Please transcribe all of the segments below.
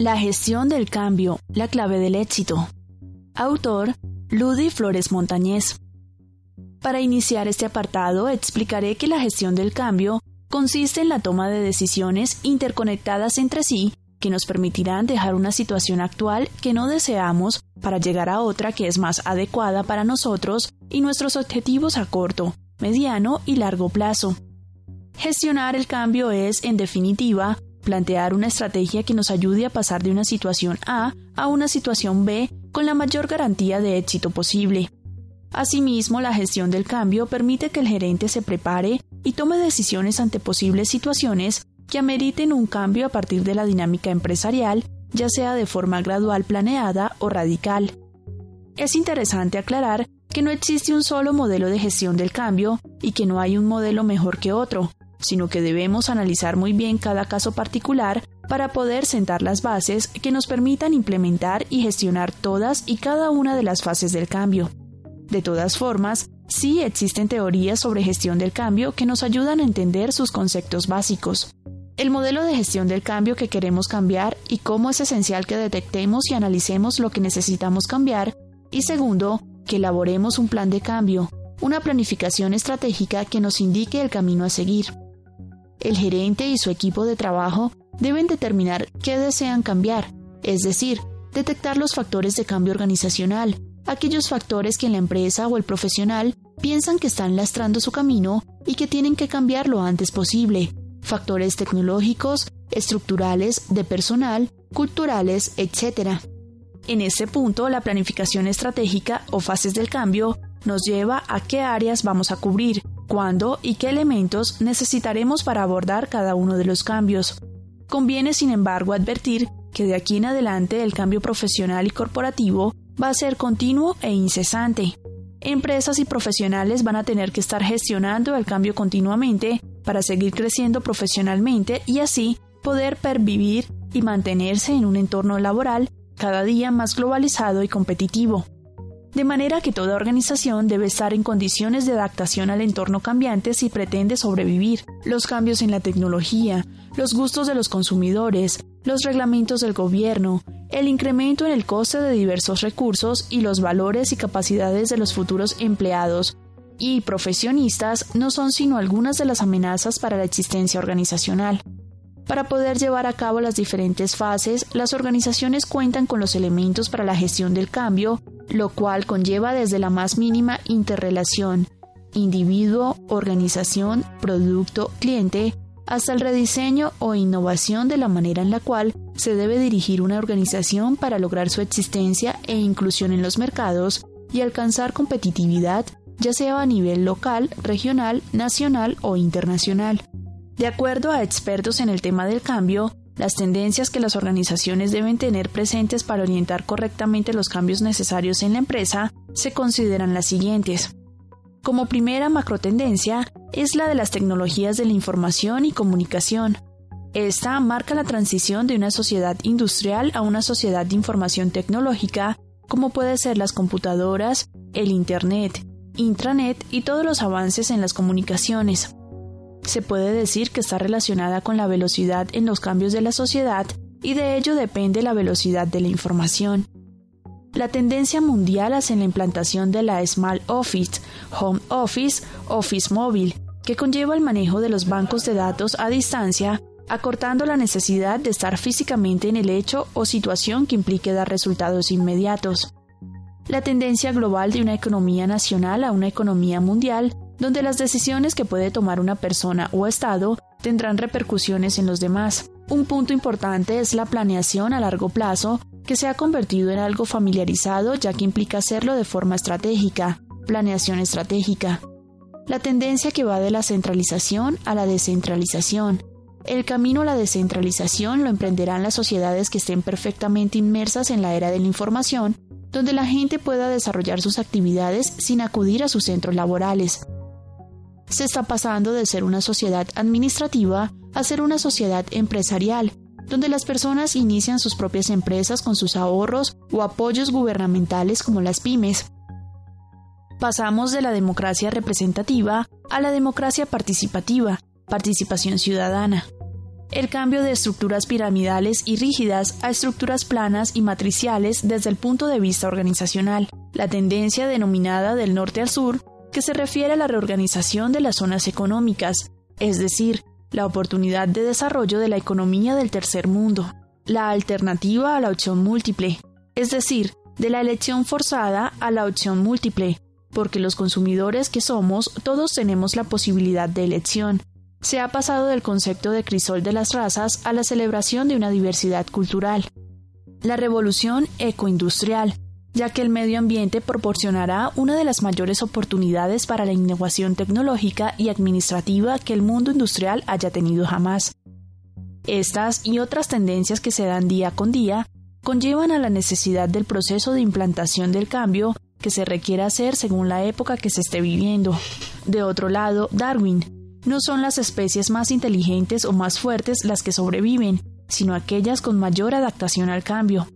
La gestión del cambio, la clave del éxito. Autor, Ludi Flores Montañez. Para iniciar este apartado, explicaré que la gestión del cambio consiste en la toma de decisiones interconectadas entre sí que nos permitirán dejar una situación actual que no deseamos para llegar a otra que es más adecuada para nosotros y nuestros objetivos a corto, mediano y largo plazo. Gestionar el cambio es, en definitiva, plantear una estrategia que nos ayude a pasar de una situación A a una situación B con la mayor garantía de éxito posible. Asimismo, la gestión del cambio permite que el gerente se prepare y tome decisiones ante posibles situaciones que ameriten un cambio a partir de la dinámica empresarial, ya sea de forma gradual planeada o radical. Es interesante aclarar que no existe un solo modelo de gestión del cambio y que no hay un modelo mejor que otro, sino que debemos analizar muy bien cada caso particular para poder sentar las bases que nos permitan implementar y gestionar todas y cada una de las fases del cambio. De todas formas, sí existen teorías sobre gestión del cambio que nos ayudan a entender sus conceptos básicos. El modelo de gestión del cambio que queremos cambiar y cómo es esencial que detectemos y analicemos lo que necesitamos cambiar. Y segundo, que elaboremos un plan de cambio, una planificación estratégica que nos indique el camino a seguir. El gerente y su equipo de trabajo deben determinar qué desean cambiar, es decir, detectar los factores de cambio organizacional, aquellos factores que la empresa o el profesional piensan que están lastrando su camino y que tienen que cambiar lo antes posible, factores tecnológicos, estructurales, de personal, culturales, etc. En este punto, la planificación estratégica o fases del cambio nos lleva a qué áreas vamos a cubrir, cuándo y qué elementos necesitaremos para abordar cada uno de los cambios. Conviene, sin embargo, advertir que de aquí en adelante el cambio profesional y corporativo va a ser continuo e incesante. Empresas y profesionales van a tener que estar gestionando el cambio continuamente para seguir creciendo profesionalmente y así poder pervivir y mantenerse en un entorno laboral cada día más globalizado y competitivo de manera que toda organización debe estar en condiciones de adaptación al entorno cambiante si pretende sobrevivir. Los cambios en la tecnología, los gustos de los consumidores, los reglamentos del gobierno, el incremento en el coste de diversos recursos y los valores y capacidades de los futuros empleados y profesionistas no son sino algunas de las amenazas para la existencia organizacional. Para poder llevar a cabo las diferentes fases, las organizaciones cuentan con los elementos para la gestión del cambio, lo cual conlleva desde la más mínima interrelación, individuo, organización, producto, cliente, hasta el rediseño o innovación de la manera en la cual se debe dirigir una organización para lograr su existencia e inclusión en los mercados y alcanzar competitividad, ya sea a nivel local, regional, nacional o internacional. De acuerdo a expertos en el tema del cambio, las tendencias que las organizaciones deben tener presentes para orientar correctamente los cambios necesarios en la empresa se consideran las siguientes. Como primera macrotendencia es la de las tecnologías de la información y comunicación. Esta marca la transición de una sociedad industrial a una sociedad de información tecnológica, como puede ser las computadoras, el Internet, intranet y todos los avances en las comunicaciones se puede decir que está relacionada con la velocidad en los cambios de la sociedad y de ello depende la velocidad de la información. La tendencia mundial hacia la implantación de la Small Office, Home Office, Office Móvil, que conlleva el manejo de los bancos de datos a distancia, acortando la necesidad de estar físicamente en el hecho o situación que implique dar resultados inmediatos. La tendencia global de una economía nacional a una economía mundial donde las decisiones que puede tomar una persona o Estado tendrán repercusiones en los demás. Un punto importante es la planeación a largo plazo, que se ha convertido en algo familiarizado ya que implica hacerlo de forma estratégica, planeación estratégica. La tendencia que va de la centralización a la descentralización. El camino a la descentralización lo emprenderán las sociedades que estén perfectamente inmersas en la era de la información, donde la gente pueda desarrollar sus actividades sin acudir a sus centros laborales. Se está pasando de ser una sociedad administrativa a ser una sociedad empresarial, donde las personas inician sus propias empresas con sus ahorros o apoyos gubernamentales como las pymes. Pasamos de la democracia representativa a la democracia participativa, participación ciudadana. El cambio de estructuras piramidales y rígidas a estructuras planas y matriciales desde el punto de vista organizacional. La tendencia denominada del norte al sur, que se refiere a la reorganización de las zonas económicas, es decir, la oportunidad de desarrollo de la economía del tercer mundo. La alternativa a la opción múltiple, es decir, de la elección forzada a la opción múltiple, porque los consumidores que somos todos tenemos la posibilidad de elección, se ha pasado del concepto de crisol de las razas a la celebración de una diversidad cultural. La revolución ecoindustrial, ya que el medio ambiente proporcionará una de las mayores oportunidades para la innovación tecnológica y administrativa que el mundo industrial haya tenido jamás. Estas y otras tendencias que se dan día con día conllevan a la necesidad del proceso de implantación del cambio que se requiere hacer según la época que se esté viviendo. De otro lado, Darwin, no son las especies más inteligentes o más fuertes las que sobreviven, sino aquellas con mayor adaptación al cambio.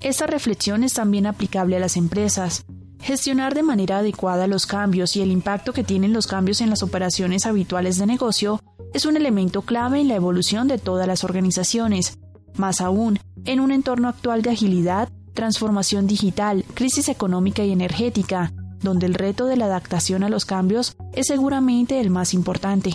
Esta reflexión es también aplicable a las empresas. Gestionar de manera adecuada los cambios y el impacto que tienen los cambios en las operaciones habituales de negocio es un elemento clave en la evolución de todas las organizaciones. Más aún, en un entorno actual de agilidad, transformación digital, crisis económica y energética, donde el reto de la adaptación a los cambios es seguramente el más importante.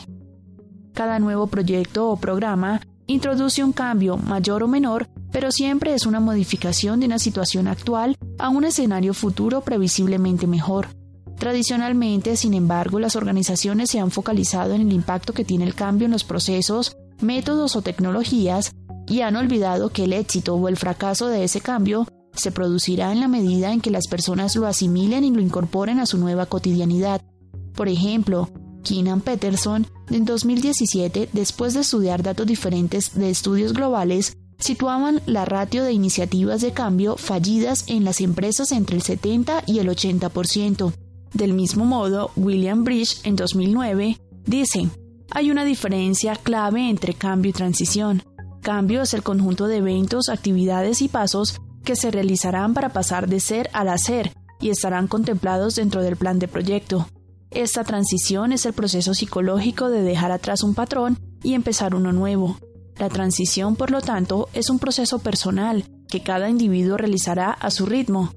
Cada nuevo proyecto o programa introduce un cambio mayor o menor, pero siempre es una modificación de una situación actual a un escenario futuro previsiblemente mejor. Tradicionalmente, sin embargo, las organizaciones se han focalizado en el impacto que tiene el cambio en los procesos, métodos o tecnologías y han olvidado que el éxito o el fracaso de ese cambio se producirá en la medida en que las personas lo asimilen y lo incorporen a su nueva cotidianidad. Por ejemplo, Keenan Peterson, en 2017, después de estudiar datos diferentes de estudios globales, situaban la ratio de iniciativas de cambio fallidas en las empresas entre el 70 y el 80%. Del mismo modo, William Bridge, en 2009, dice, hay una diferencia clave entre cambio y transición. Cambio es el conjunto de eventos, actividades y pasos que se realizarán para pasar de ser al hacer y estarán contemplados dentro del plan de proyecto. Esta transición es el proceso psicológico de dejar atrás un patrón y empezar uno nuevo. La transición, por lo tanto, es un proceso personal que cada individuo realizará a su ritmo.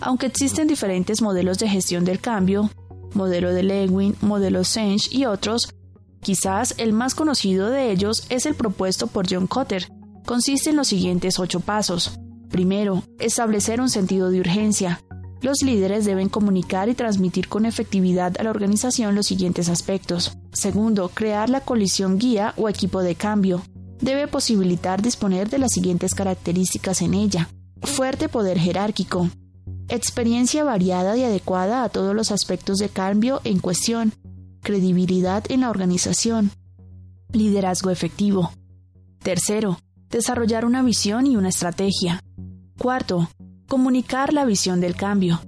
Aunque existen diferentes modelos de gestión del cambio, modelo de Lewin, modelo Senge y otros, quizás el más conocido de ellos es el propuesto por John Cotter. Consiste en los siguientes ocho pasos. Primero, establecer un sentido de urgencia. Los líderes deben comunicar y transmitir con efectividad a la organización los siguientes aspectos. Segundo, crear la colisión guía o equipo de cambio. Debe posibilitar disponer de las siguientes características en ella. Fuerte poder jerárquico. Experiencia variada y adecuada a todos los aspectos de cambio en cuestión. Credibilidad en la organización. Liderazgo efectivo. Tercero, desarrollar una visión y una estrategia. Cuarto, comunicar la visión del cambio.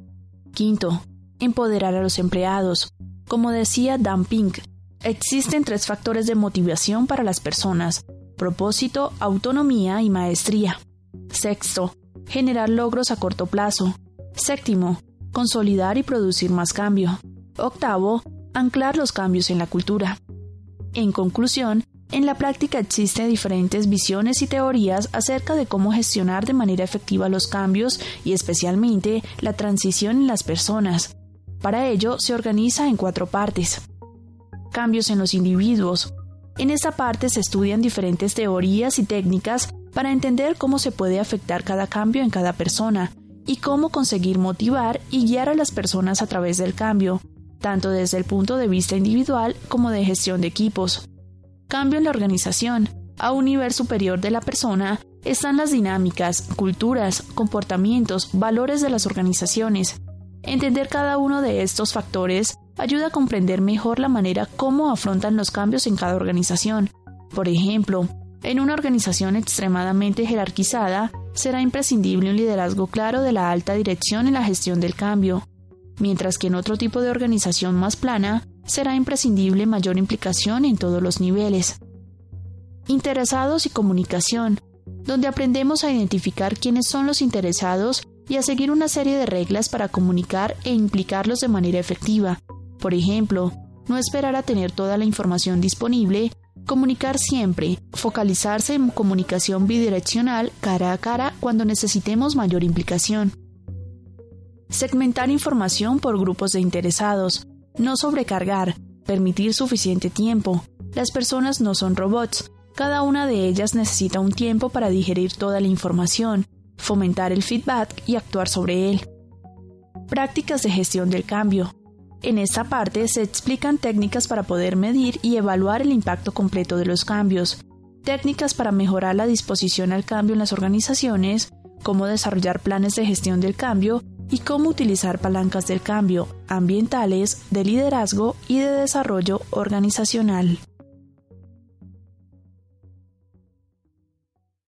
Quinto, empoderar a los empleados. Como decía Dan Pink, existen tres factores de motivación para las personas, propósito, autonomía y maestría. Sexto, generar logros a corto plazo. Séptimo, consolidar y producir más cambio. Octavo, anclar los cambios en la cultura. En conclusión, en la práctica existen diferentes visiones y teorías acerca de cómo gestionar de manera efectiva los cambios y especialmente la transición en las personas. Para ello se organiza en cuatro partes. Cambios en los individuos. En esta parte se estudian diferentes teorías y técnicas para entender cómo se puede afectar cada cambio en cada persona y cómo conseguir motivar y guiar a las personas a través del cambio, tanto desde el punto de vista individual como de gestión de equipos. Cambio en la organización. A un nivel superior de la persona están las dinámicas, culturas, comportamientos, valores de las organizaciones. Entender cada uno de estos factores ayuda a comprender mejor la manera como afrontan los cambios en cada organización. Por ejemplo, en una organización extremadamente jerarquizada, será imprescindible un liderazgo claro de la alta dirección en la gestión del cambio, mientras que en otro tipo de organización más plana, será imprescindible mayor implicación en todos los niveles. Interesados y comunicación, donde aprendemos a identificar quiénes son los interesados y a seguir una serie de reglas para comunicar e implicarlos de manera efectiva. Por ejemplo, no esperar a tener toda la información disponible, comunicar siempre, focalizarse en comunicación bidireccional cara a cara cuando necesitemos mayor implicación. Segmentar información por grupos de interesados, no sobrecargar, permitir suficiente tiempo. Las personas no son robots, cada una de ellas necesita un tiempo para digerir toda la información, fomentar el feedback y actuar sobre él. Prácticas de gestión del cambio. En esta parte se explican técnicas para poder medir y evaluar el impacto completo de los cambios, técnicas para mejorar la disposición al cambio en las organizaciones, cómo desarrollar planes de gestión del cambio y cómo utilizar palancas del cambio ambientales, de liderazgo y de desarrollo organizacional.